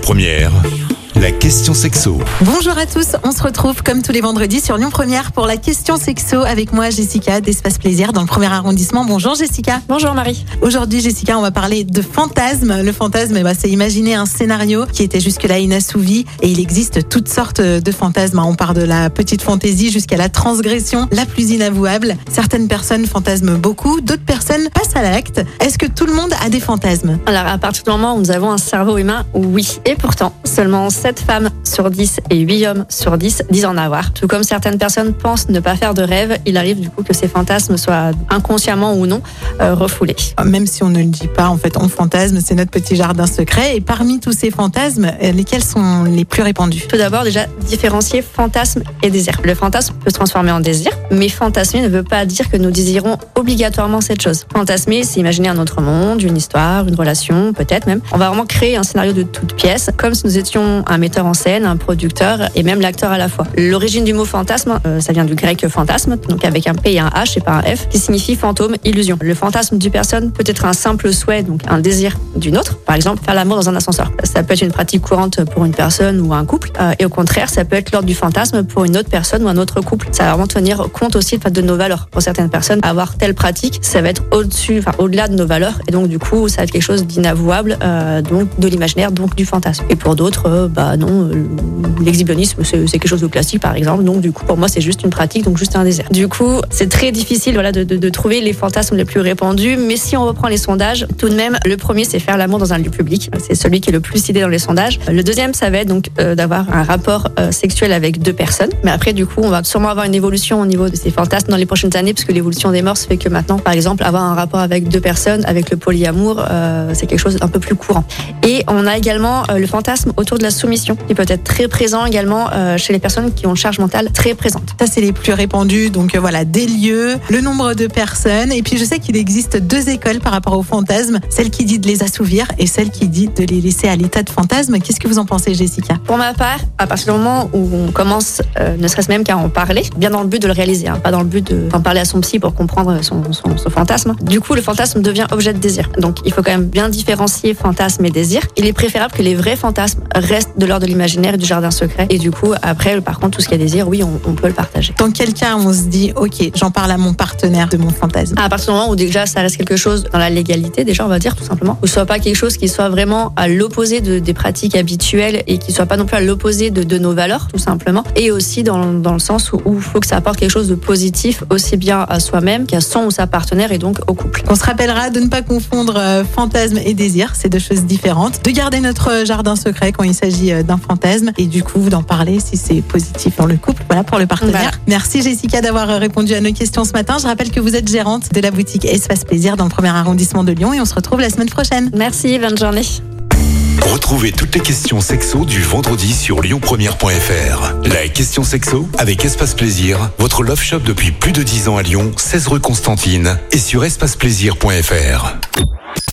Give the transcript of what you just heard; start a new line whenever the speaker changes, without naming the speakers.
Première, la question sexo.
Bonjour à tous, on se retrouve comme tous les vendredis sur Lyon Première pour la question sexo avec moi Jessica d'Espace Plaisir dans le premier arrondissement. Bonjour Jessica.
Bonjour Marie.
Aujourd'hui Jessica, on va parler de fantasmes. Le fantasme, eh ben, c'est imaginer un scénario qui était jusque-là inassouvi et il existe toutes sortes de fantasmes. On part de la petite fantaisie jusqu'à la transgression la plus inavouable. Certaines personnes fantasment beaucoup, d'autres personnes passent à l'acte. Est-ce que tout le monde a des fantasmes?
Alors à partir du moment où nous avons un cerveau humain, oui. Et pourtant, seulement 7 femmes sur 10 et 8 hommes sur 10 disent en avoir. Tout comme certaines personnes pensent ne pas faire de rêve, il arrive du coup que ces fantasmes soient inconsciemment ou non euh, refoulés.
Même si on ne le dit pas, en fait, on fantasme, c'est notre petit jardin secret. Et parmi tous ces fantasmes, euh, lesquels sont les plus répandus?
Tout d'abord, déjà, différencier fantasme et désir. Le fantasme peut se transformer en désir, mais fantasmer ne veut pas dire que nous désirons obligatoirement cette chose. Fantasmer, c'est imaginer un autre monde, une histoire, une relation, peut-être même. On va vraiment créer un scénario de toute pièce, comme si nous étions un metteur en scène, un producteur et même l'acteur à la fois. L'origine du mot fantasme, euh, ça vient du grec fantasme, donc avec un P et un H et pas un F, qui signifie fantôme, illusion. Le fantasme d'une personne peut être un simple souhait, donc un désir d'une autre. Par exemple, faire l'amour dans un ascenseur. Ça peut être une pratique courante pour une personne ou un couple. Euh, et au contraire, ça peut être l'ordre du fantasme pour une autre personne ou un autre couple. Ça va vraiment tenir compte aussi de nos valeurs. Pour certaines personnes, avoir telle pratique, ça va être au-dessus, enfin au-delà de nos valeurs. Et donc du coup, ça va être quelque chose d'inavouable, euh, donc de l'imaginaire, donc du fantasme. Et pour d'autres, bah non, euh, l'exhibitionnisme, c'est quelque chose de classique, par exemple. Donc, du coup, pour moi, c'est juste une pratique, donc juste un désir. Du coup, c'est très difficile voilà, de, trouver les fantasmes les plus répandus. Mais si on reprend les sondages, tout de même, le premier, c'est faire l'amour dans un lieu public. C'est celui qui est le plus cité dans les sondages. Le deuxième, ça va être donc euh, d'avoir un rapport euh, sexuel avec deux personnes. Mais après, du coup, on va sûrement avoir une évolution au niveau de ces fantasmes dans les prochaines années, puisque l'évolution des mœurs fait que maintenant, par exemple, avoir un rapport avec deux personnes, avec le polyamour, c'est quelque chose d'un peu plus courant. Et on a également le fantasme autour de la soumission, qui peut être très présent également euh, chez les personnes qui ont une charge mentale très présente.
Ça, c'est les plus répandus. Donc euh, voilà, des lieux, le nombre de personnes. Et puis je sais qu'il existe deux écoles par rapport aux fantasmes. Celle qui dit de les assouvir et celle qui dit de les laisser à l'état de fantasme. Qu'est-ce que vous en pensez, Jessica?
Pour ma part, à partir du moment où on commence, euh, ne serait-ce même qu'à en parler, bien dans le but de le réaliser, hein, pas dans le but d'en parler à son psy pour comprendre son, son, son, fantasme. Du coup, le fantasme devient objet de désir. Donc il faut quand même bien différencier fantasme et désir. Il est préférable que les vrais fantasmes restent de l'ordre de l'imaginaire et du jardin secret. Et du coup, après, par contre, tout ce qui est désir, oui, on, on, peut le partager.
Dans quel cas on se dit, ok, j'en parle à mon partenaire de mon fantasme
À partir du moment où déjà ça reste quelque chose dans la légalité, déjà on va dire tout simplement, ou soit pas quelque chose qui soit vraiment à l'opposé de, des pratiques habituelles et qui soit pas non plus à l'opposé de, de, nos valeurs, tout simplement. Et aussi dans, dans le sens où il faut que ça apporte quelque chose de positif aussi bien à soi-même qu'à son ou sa partenaire et donc au couple.
On se rappellera de ne pas confondre euh, fantasme et désir, c'est deux choses différentes. De garder notre jardin secret quand il s'agit euh, d'un fantasme et du coup d'en parler si c'est positif dans le couple, voilà pour le partenaire. Voilà. Merci Jessica d'avoir répondu à nos questions ce matin. Je rappelle que vous êtes gérante de la boutique Espace Plaisir dans le premier arrondissement de Lyon et on se retrouve la semaine prochaine.
Merci, bonne journée.
Retrouvez toutes les questions sexo du vendredi sur lyonpremière.fr. La question sexo avec Espace Plaisir, votre love shop depuis plus de 10 ans à Lyon, 16 rue Constantine et sur espaceplaisir.fr.